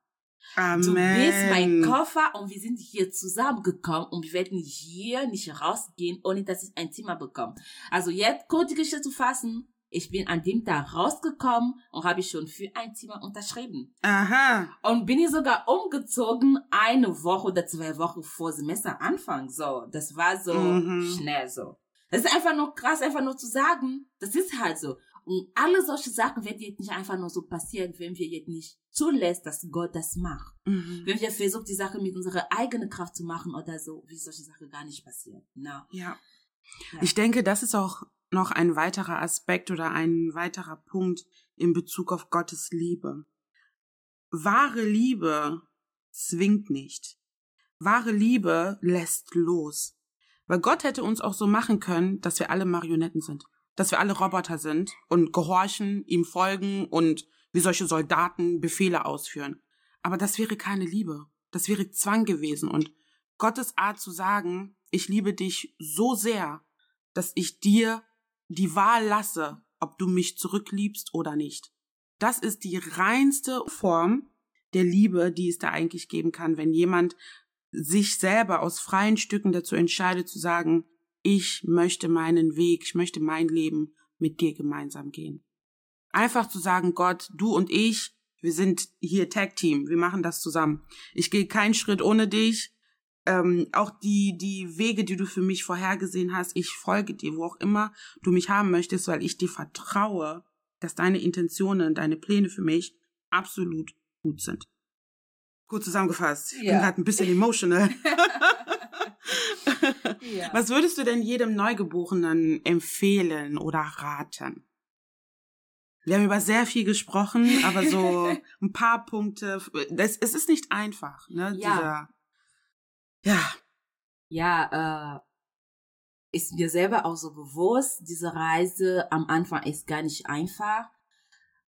Amen. Du bist mein Koffer und wir sind hier zusammengekommen und wir werden hier nicht rausgehen, ohne dass ich ein Zimmer bekomme. Also jetzt kurz die Geschichte zu fassen. Ich bin an dem Tag rausgekommen und habe schon für ein Zimmer unterschrieben. Aha. Und bin ich sogar umgezogen eine Woche oder zwei Wochen vor Semesteranfang. So, das war so Mhm. schnell so. Das ist einfach nur krass, einfach nur zu sagen. Das ist halt so. Und alle solche Sachen werden jetzt nicht einfach nur so passieren, wenn wir jetzt nicht zulässt, dass Gott das macht. Mhm. Wenn wir versuchen, die Sache mit unserer eigenen Kraft zu machen oder so, wie solche Sachen gar nicht passieren. No. Ja. Ja. Ich denke, das ist auch noch ein weiterer Aspekt oder ein weiterer Punkt in Bezug auf Gottes Liebe. Wahre Liebe zwingt nicht. Wahre Liebe lässt los. Weil Gott hätte uns auch so machen können, dass wir alle Marionetten sind. Dass wir alle Roboter sind und gehorchen, ihm folgen und wie solche Soldaten Befehle ausführen. Aber das wäre keine Liebe. Das wäre Zwang gewesen. Und Gottes Art zu sagen, ich liebe dich so sehr, dass ich dir die Wahl lasse, ob du mich zurückliebst oder nicht. Das ist die reinste Form der Liebe, die es da eigentlich geben kann, wenn jemand sich selber aus freien Stücken dazu entscheidet zu sagen, ich möchte meinen Weg, ich möchte mein Leben mit dir gemeinsam gehen. Einfach zu sagen, Gott, du und ich, wir sind hier Tag Team, wir machen das zusammen. Ich gehe keinen Schritt ohne dich. Ähm, auch die, die Wege, die du für mich vorhergesehen hast, ich folge dir, wo auch immer du mich haben möchtest, weil ich dir vertraue, dass deine Intentionen, deine Pläne für mich absolut gut sind. Kurz zusammengefasst, ich bin Ja. gerade ein bisschen emotional. Ja. Was würdest du denn jedem Neugeborenen empfehlen oder raten? Wir haben über sehr viel gesprochen, aber so ein paar Punkte. Das, es ist nicht einfach, ne? Ja. Dieser, ja, ja, äh, ist mir selber auch so bewusst, diese Reise am Anfang ist gar nicht einfach.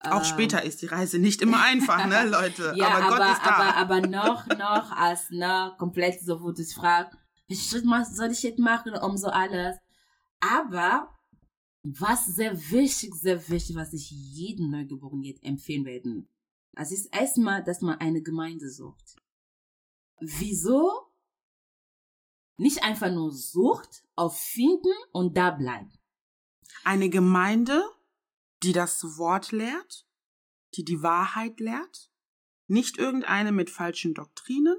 auch Ähm, später ist die Reise nicht immer einfach, ne, Leute? Ja, aber, aber, Gott ist da. aber, aber noch, noch als ne, komplett so, wo du dich fragst, soll ich jetzt machen, um so alles. Aber was sehr wichtig, sehr wichtig, was ich jedem Neugeborenen jetzt empfehlen werde, das ist erstmal, dass man eine Gemeinde sucht. Wieso? Nicht einfach nur sucht, auf finden und da bleiben. Eine Gemeinde, die das Wort lehrt, die die Wahrheit lehrt, nicht irgendeine mit falschen Doktrinen,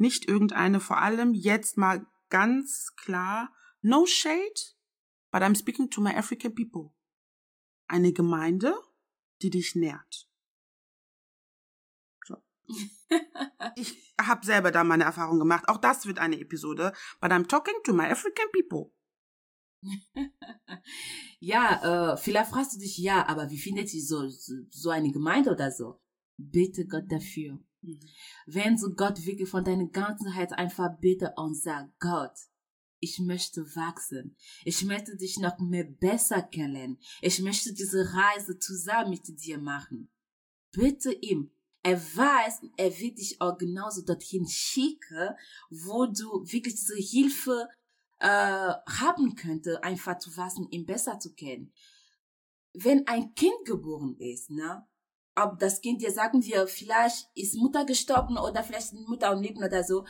nicht irgendeine vor allem jetzt mal ganz klar, no shade, but I'm speaking to my African people. Eine Gemeinde, die dich nährt. So. Ich habe selber da meine Erfahrung gemacht. Auch das wird eine Episode, but I'm talking to my African people. Ja, äh, vielleicht fragst du dich, ja, aber wie findet ihr so, so, so eine Gemeinde oder so? Bitte Gott dafür. Wenn du Gott wirklich von deiner ganzen Herz einfach bitte und sag, Gott, ich möchte wachsen. Ich möchte dich noch mehr besser kennenlernen. Ich möchte diese Reise zusammen mit dir machen. Bitte ihm. Er weiß, er wird dich auch genauso dorthin schicken, wo du wirklich diese Hilfe äh, haben könnte, einfach zu wachsen, ihn besser zu kennen. Wenn ein Kind geboren ist, ne, ob das Kind dir sagen wir, vielleicht ist Mutter gestorben oder vielleicht ist Mutter am Leben oder so,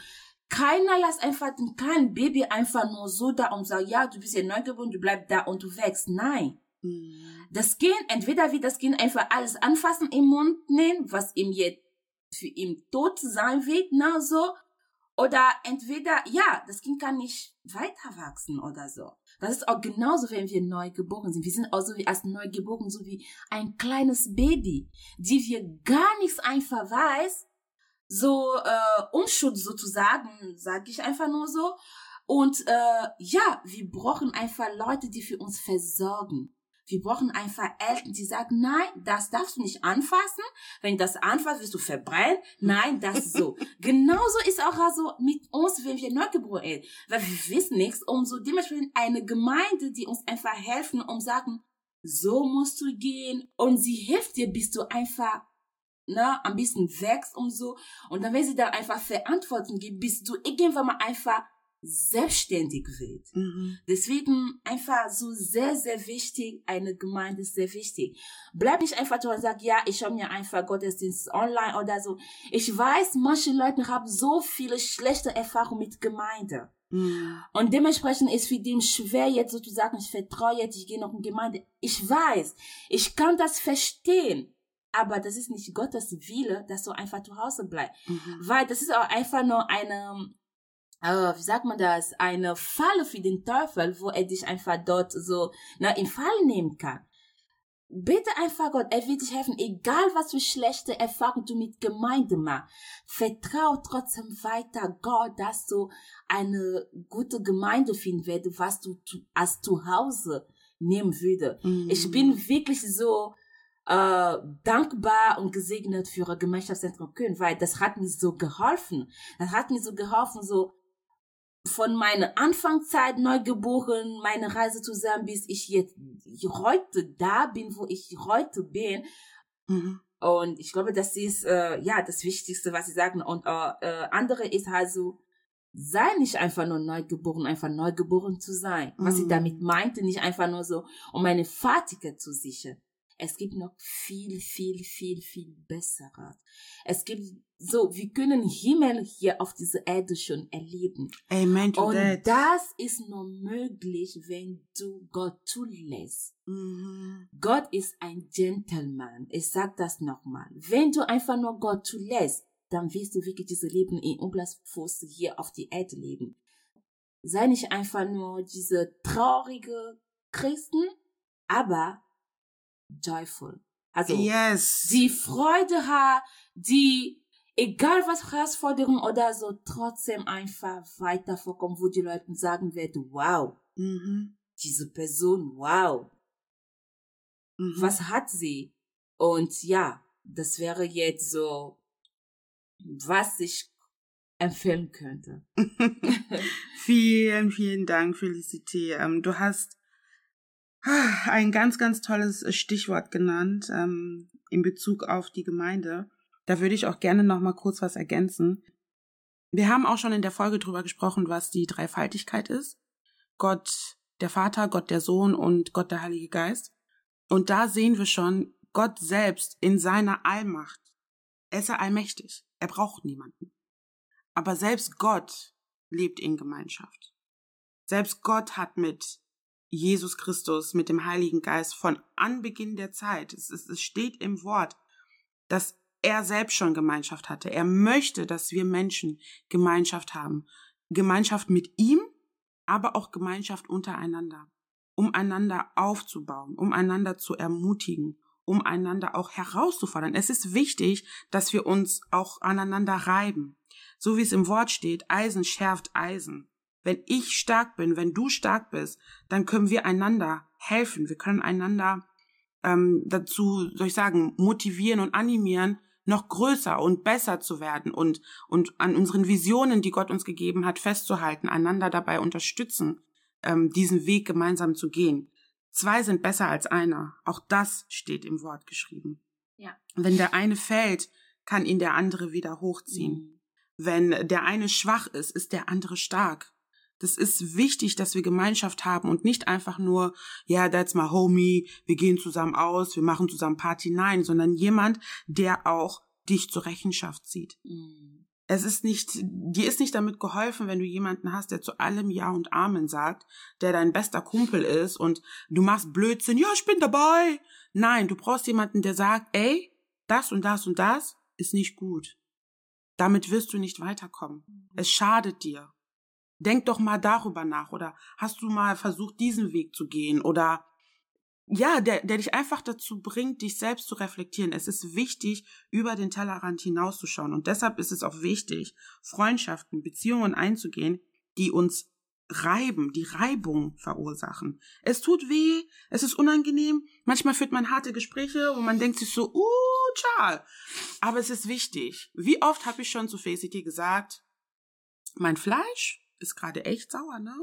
keiner lässt einfach kleinen Baby einfach nur so da und sagt, ja, du bist ja neugeboren, du bleibst da und du wächst. Nein. Mhm. Das Kind, entweder wird das Kind einfach alles anfassen im Mund nehmen, was ihm jetzt für ihn tot sein wird, na so, oder entweder, ja, das Kind kann nicht weiter wachsen oder so. Das ist auch genauso, wenn wir neu geboren sind. Wir sind auch so wie als neugeboren, so wie ein kleines Baby, die wir gar nichts einfach weiß, so äh, Unschuld sozusagen, sage ich einfach nur so. Und äh, ja, wir brauchen einfach Leute, die für uns versorgen. Wir brauchen einfach Eltern, die sagen, nein, das darfst du nicht anfassen. Wenn du das anfasst, wirst du verbrennen. Nein, das so. Genauso ist auch also mit uns, wenn wir neugeboren sind. Weil wir wissen nichts, um so dementsprechend eine Gemeinde, die uns einfach helfen, um sagen, so musst du gehen. Und sie hilft dir, bis du einfach ne, ein bisschen wächst und so. Und dann, wenn sie da einfach Verantwortung gibt, bis du irgendwann mal einfach selbstständig wird. Mhm. Deswegen einfach so sehr, sehr wichtig, eine Gemeinde ist sehr wichtig. Bleib nicht einfach da und sag, ja, ich habe mir einfach Gottesdienst online oder so. Ich weiß, manche Leute haben so viele schlechte Erfahrungen mit Gemeinde. Mhm. Und dementsprechend ist für den schwer jetzt sozusagen, ich vertraue jetzt, ich gehe noch in Gemeinde. Ich weiß, ich kann das verstehen. Aber das ist nicht Gottes Wille, dass du einfach zu Hause bleibst. Mhm. Weil das ist auch einfach nur eine, äh, wie sagt man das, eine Falle für den Teufel, wo er dich einfach dort so na, in Fall nehmen kann. Bitte einfach Gott, er wird dich helfen, egal was für schlechte Erfahrungen du mit Gemeinde machst. Vertrau trotzdem weiter Gott, dass du eine gute Gemeinde finden wirst, was du als Zuhause nehmen würde. Mhm. Ich bin wirklich so äh, dankbar und gesegnet für Gemeinschaftszentrum Köln, weil das hat mir so geholfen. Das hat mir so geholfen, so von meiner Anfangszeit Neugeboren, meine Reise zusammen, bis ich jetzt heute da bin, wo ich heute bin. Mhm. Und ich glaube, das ist äh, ja das Wichtigste, was sie sagen. Und äh, äh, andere ist also, sei nicht einfach nur neugeboren, einfach neugeboren zu sein. Was sie Mhm. damit meinte, nicht einfach nur so, um eine Fahrtige zu sichern. Es gibt noch viel, viel, viel, viel Besseres. Es gibt so, wir können Himmel hier auf dieser Erde schon erleben. Amen to Und that. das ist nur möglich, wenn du Gott zulässt. Mhm. Gott ist ein Gentleman. Ich sag das nochmal. Wenn du einfach nur Gott zulässt, dann wirst du wirklich dieses Leben in Umlassfuß hier auf die Erde leben. Sei nicht einfach nur diese traurige Christen, aber joyful. Also, yes. die Freude hat, die, egal was Herausforderungen oder so, trotzdem einfach weiter vorkommen, wo die Leute sagen werden, wow, Mhm. diese Person, wow, Mhm. was hat sie? Und ja, das wäre jetzt so, was ich empfehlen könnte. vielen, vielen Dank, Felicité. Ähm, du hast ah, ein ganz, ganz tolles Stichwort genannt ähm, in Bezug auf die Gemeinde. Da würde ich auch gerne noch mal kurz was ergänzen. Wir haben auch schon in der Folge drüber gesprochen, was die Dreifaltigkeit ist. Gott der Vater, Gott der Sohn und Gott der Heilige Geist. Und da sehen wir schon Gott selbst in seiner Allmacht. Er ist allmächtig. Er braucht niemanden. Aber selbst Gott lebt in Gemeinschaft. Selbst Gott hat mit Jesus Christus, mit dem Heiligen Geist von Anbeginn der Zeit, es, es steht im Wort, dass er selbst schon Gemeinschaft hatte. Er möchte, dass wir Menschen Gemeinschaft haben. Gemeinschaft mit ihm, aber auch Gemeinschaft untereinander, um einander aufzubauen, um einander zu ermutigen, um einander auch herauszufordern. Es ist wichtig, dass wir uns auch aneinander reiben. So wie es im Wort steht, Eisen schärft Eisen. Wenn ich stark bin, wenn du stark bist, dann können wir einander helfen. Wir können einander ähm, dazu, soll ich sagen, motivieren und animieren, noch größer und besser zu werden und, und an unseren Visionen, die Gott uns gegeben hat, festzuhalten, einander dabei unterstützen, ähm, diesen Weg gemeinsam zu gehen. Zwei sind besser als einer. Auch das steht im Wort geschrieben. Ja. Wenn der eine fällt, kann ihn der andere wieder hochziehen. Mhm. Wenn der eine schwach ist, ist der andere stark. Das ist wichtig, dass wir Gemeinschaft haben und nicht einfach nur, ja, that's my homie, wir gehen zusammen aus, wir machen zusammen Party. Nein, sondern jemand, der auch dich zur Rechenschaft zieht. Mhm. Es ist nicht, dir ist nicht damit geholfen, wenn du jemanden hast, der zu allem Ja und Amen sagt, der dein bester Kumpel ist und du machst Blödsinn, ja, ich bin dabei. Nein, du brauchst jemanden, der sagt, ey, das und das und das ist nicht gut. Damit wirst du nicht weiterkommen. Es schadet dir. Denk doch mal darüber nach oder hast du mal versucht, diesen Weg zu gehen oder ja, der, der dich einfach dazu bringt, dich selbst zu reflektieren. Es ist wichtig, über den Tellerrand hinauszuschauen. Und deshalb ist es auch wichtig, Freundschaften, Beziehungen einzugehen, die uns reiben, die Reibung verursachen. Es tut weh, es ist unangenehm. Manchmal führt man harte Gespräche, wo man denkt sich so, uh, tschal. Aber es ist wichtig. Wie oft habe ich schon zu Felicity gesagt, mein Fleisch ist gerade echt sauer, ne?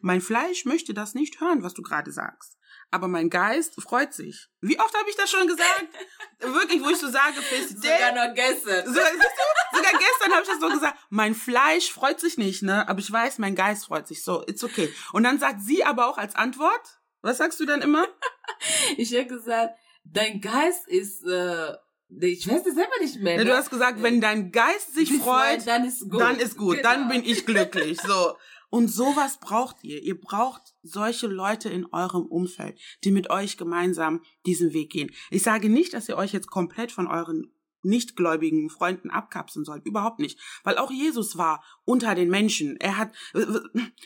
Mein Fleisch möchte das nicht hören, was du gerade sagst. Aber mein Geist freut sich. Wie oft habe ich das schon gesagt? Wirklich, wo ich so sage, Felicity. Sogar noch gestern. So, siehst du? Sogar gestern habe ich das so gesagt, mein Fleisch freut sich nicht, ne? Aber ich weiß, mein Geist freut sich. So, it's okay. Und dann sagt sie aber auch als Antwort, was sagst du dann immer? ich habe gesagt, dein Geist ist, äh, ich weiß es selber nicht mehr. Ne? Du hast gesagt, wenn dein Geist sich freut, dann ist gut. Dann ist gut, Genau. dann bin ich glücklich. So. Und sowas braucht ihr. Ihr braucht solche Leute in eurem Umfeld, die mit euch gemeinsam diesen Weg gehen. Ich sage nicht, dass ihr euch jetzt komplett von euren nichtgläubigen Freunden abkapseln sollt. Überhaupt nicht. Weil auch Jesus war unter den Menschen. Er hat,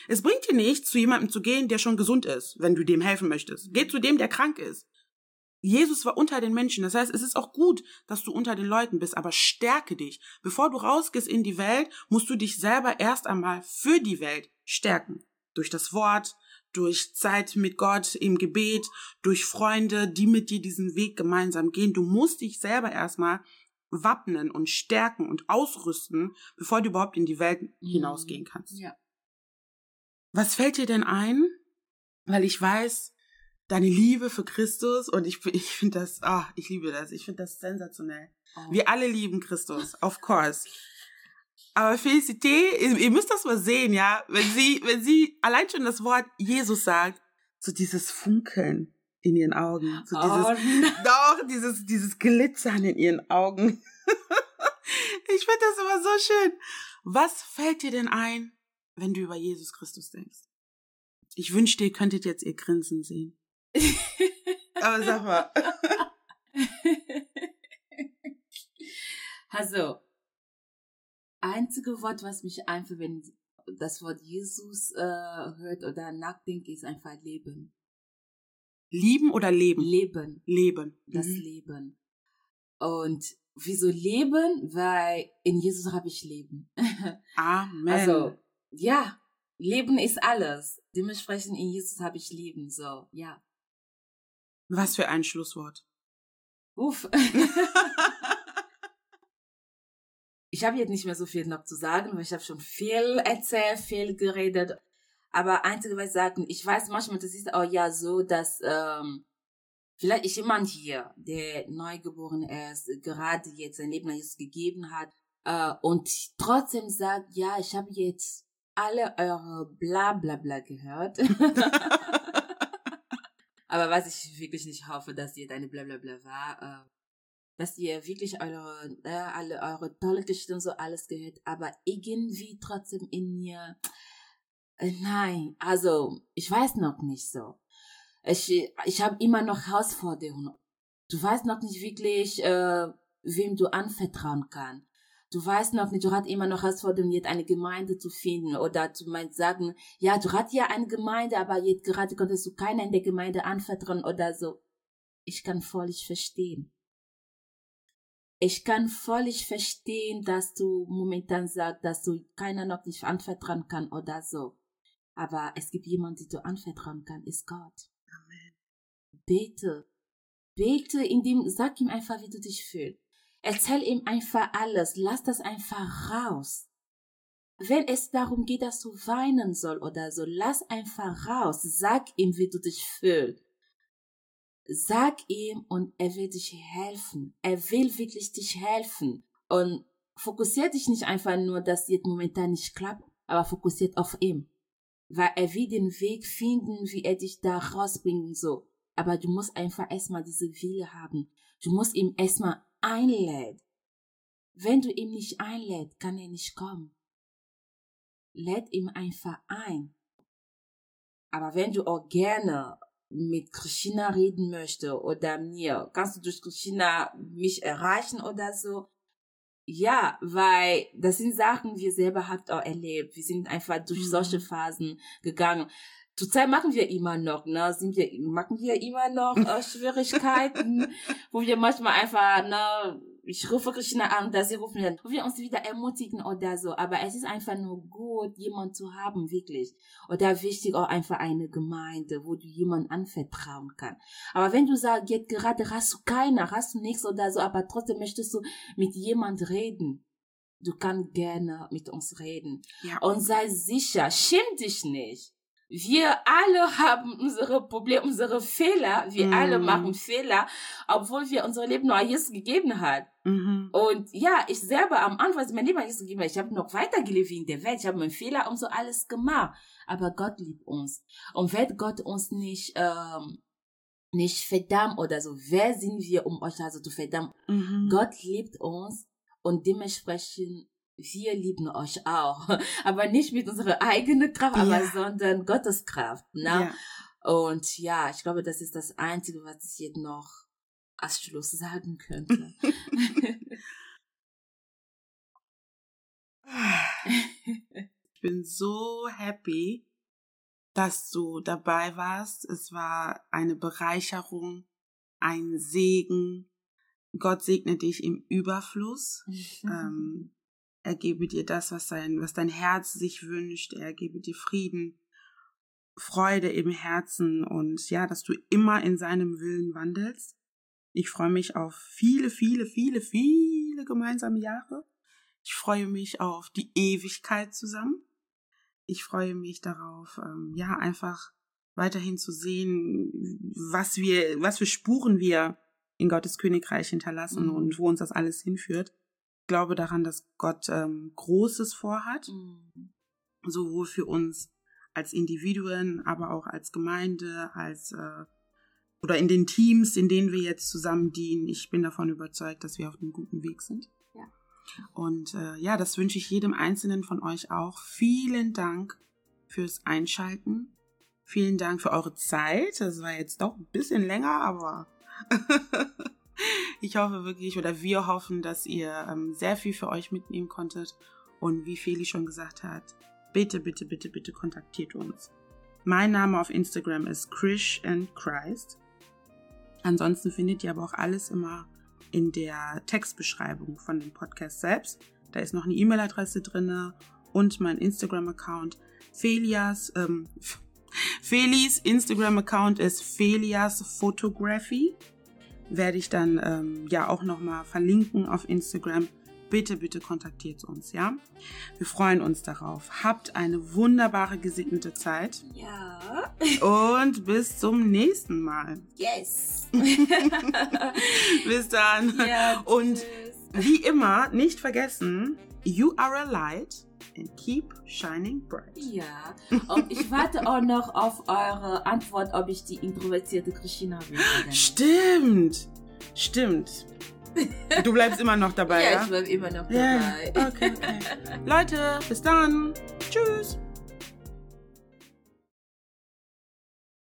es bringt dir nichts, zu jemandem zu gehen, der schon gesund ist, wenn du dem helfen möchtest. Geh zu dem, der krank ist. Jesus war unter den Menschen. Das heißt, es ist auch gut, dass du unter den Leuten bist, aber stärke dich. Bevor du rausgehst in die Welt, musst du dich selber erst einmal für die Welt stärken. Durch das Wort, durch Zeit mit Gott im Gebet, durch Freunde, die mit dir diesen Weg gemeinsam gehen. Du musst dich selber erstmal wappnen und stärken und ausrüsten, bevor du überhaupt in die Welt hinausgehen kannst. Ja. Was fällt dir denn ein? Weil ich weiß, deine Liebe für Christus und ich, ich finde das, ah, ich liebe das, ich finde das sensationell. Oh. Wir alle lieben Christus, of course. Aber Felicité, ihr, ihr müsst das mal sehen, ja, wenn sie, wenn sie allein schon das Wort Jesus sagt, so dieses Funkeln in ihren Augen, so dieses, oh, doch, dieses, dieses Glitzern in ihren Augen. ich finde das immer so schön. Was fällt dir denn ein, wenn du über Jesus Christus denkst? Ich wünschte, ihr könntet jetzt ihr Grinsen sehen. Aber sag mal. Also, einzige Wort, was mich einfach, wenn das Wort Jesus äh, hört oder nachdenkt, ist einfach Leben. Lieben oder leben? Leben, Leben. das Mhm. Leben. Und wieso Leben? Weil in Jesus habe ich Leben. Amen. Also, ja, Leben ist alles. Dementsprechend in Jesus habe ich Leben, so, ja. Was für ein Schlusswort. Uff. ich habe jetzt nicht mehr so viel noch zu sagen, weil ich habe schon viel erzählt, viel geredet. Aber einzige, was ich sagen, ich weiß manchmal, das ist auch ja so, dass ähm, vielleicht ist jemand hier, der neugeboren ist, gerade jetzt sein Leben Jesus gegeben hat äh, und trotzdem sagt, ja, ich habe jetzt alle eure bla bla bla gehört. Aber was ich wirklich nicht hoffe, dass ihr deine Blablabla war, äh, dass ihr wirklich eure, äh, alle eure tolle Geschichten und so alles gehört, aber irgendwie trotzdem in mir, äh, nein, also ich weiß noch nicht so. Ich, ich habe immer noch Herausforderungen. Du weißt noch nicht wirklich, äh, wem du anvertrauen kannst. Du weißt noch nicht, du hast immer noch Herausforderungen, jetzt eine Gemeinde zu finden oder du meinst sagen, ja, du hast ja eine Gemeinde, aber jetzt gerade konntest du keiner in der Gemeinde anvertrauen oder so. Ich kann völlig verstehen. Ich kann völlig verstehen, dass du momentan sagst, dass du keiner noch nicht anvertrauen kann oder so. Aber es gibt jemanden, den du anvertrauen kann, ist Gott. Amen. Bete. Bete, indem, sag ihm einfach, wie du dich fühlst. Erzähl ihm einfach alles. Lass das einfach raus. Wenn es darum geht, dass du weinen soll oder so, lass einfach raus. Sag ihm, wie du dich fühlst. Sag ihm und er will dich helfen. Er will wirklich dich helfen. Und fokussiert dich nicht einfach nur, dass jetzt momentan nicht klappt, aber fokussiert auf ihn. Weil er will den Weg finden, wie er dich da rausbringen soll. Aber du musst einfach erstmal diese Wille haben. Du musst ihm erstmal einlädt. Wenn du ihn nicht einlädst, kann er nicht kommen. Lädt ihm einfach ein. Aber wenn du auch gerne mit Christina reden möchtest oder mir, kannst du durch Christina mich erreichen oder so? Ja, weil das sind Sachen, wir selber habt auch erlebt. Wir sind einfach durch Mhm. solche Phasen gegangen. Zurzeit machen wir immer noch, ne, sind wir, machen wir immer noch äh, Schwierigkeiten, wo wir manchmal einfach, ne, ich rufe Christina an, dass sie rufen dann, wo wir uns wieder ermutigen oder so. Aber es ist einfach nur gut, jemand zu haben, wirklich. Oder wichtig auch einfach eine Gemeinde, wo du jemand anvertrauen kannst. Aber wenn du sagst, jetzt gerade hast du keiner, hast du nichts oder so, aber trotzdem möchtest du mit jemand reden. Du kannst gerne mit uns reden. Ja. Und sei sicher, schäm dich nicht. Wir alle haben unsere Probleme, unsere Fehler. Wir Mhm. alle machen Fehler, obwohl wir unser Leben nur Jesus gegeben hat. Mhm. Und ja, ich selber am Anfang, als mein Leben Jesus gegeben habe, ich habe noch weitergelebt wie in der Welt. Ich habe meinen Fehler und so alles gemacht. Aber Gott liebt uns. Und wird Gott uns nicht, ähm, nicht verdammt oder so. Wer sind wir, um euch also zu verdammen? Mhm. Gott liebt uns und dementsprechend wir lieben euch auch. Aber nicht mit unserer eigenen Kraft, aber Ja. sondern Gottes Kraft. Ne? Ja. Und ja, ich glaube, das ist das Einzige, was ich jetzt noch als Schluss sagen könnte. Ich bin so happy, dass du dabei warst. Es war eine Bereicherung, ein Segen. Gott segne dich im Überfluss. Ähm, er gebe dir das, was dein, was dein Herz sich wünscht. Er gebe dir Frieden, Freude im Herzen und ja, dass du immer in seinem Willen wandelst. Ich freue mich auf viele, viele, viele, viele gemeinsame Jahre. Ich freue mich auf die Ewigkeit zusammen. Ich freue mich darauf, ähm, ja, einfach weiterhin zu sehen, was wir, was für Spuren wir in Gottes Königreich hinterlassen Mhm. und wo uns das alles hinführt. Ich glaube daran, dass Gott ähm, Großes vorhat, Mhm. sowohl für uns als Individuen, aber auch als Gemeinde, als äh, oder in den Teams, in denen wir jetzt zusammen dienen. Ich bin davon überzeugt, dass wir auf einem guten Weg sind. Ja. Und äh, ja, das wünsche ich jedem Einzelnen von euch auch. Vielen Dank fürs Einschalten. Vielen Dank für eure Zeit. Das war jetzt doch ein bisschen länger, aber ich hoffe wirklich oder wir hoffen, dass ihr ähm, sehr viel für euch mitnehmen konntet. Und wie Feli schon gesagt hat, bitte, bitte, bitte, bitte kontaktiert uns. Mein Name auf Instagram ist Krish and Christ. Ansonsten findet ihr aber auch alles immer in der Textbeschreibung von dem Podcast selbst. Da ist noch eine E-Mail-Adresse drinne und mein Instagram-Account. Felias, ähm, Felis Instagram-Account ist Felias Photography. Werde ich dann ähm, ja auch nochmal verlinken auf Instagram. Bitte, bitte kontaktiert uns, ja? Wir freuen uns darauf. Habt eine wunderbare, gesegnete Zeit Ja. und bis zum nächsten Mal. Yes. Bis dann. ja, Und wie immer, nicht vergessen, you are a light and keep shining bright. Ja, und ich warte auch noch auf eure Antwort, ob ich die introvertierte Christina bin. Stimmt. Stimmt. Du bleibst immer noch dabei, Ja, ja? ich bleibe immer noch dabei. okay, okay. Leute, bis dann. Tschüss.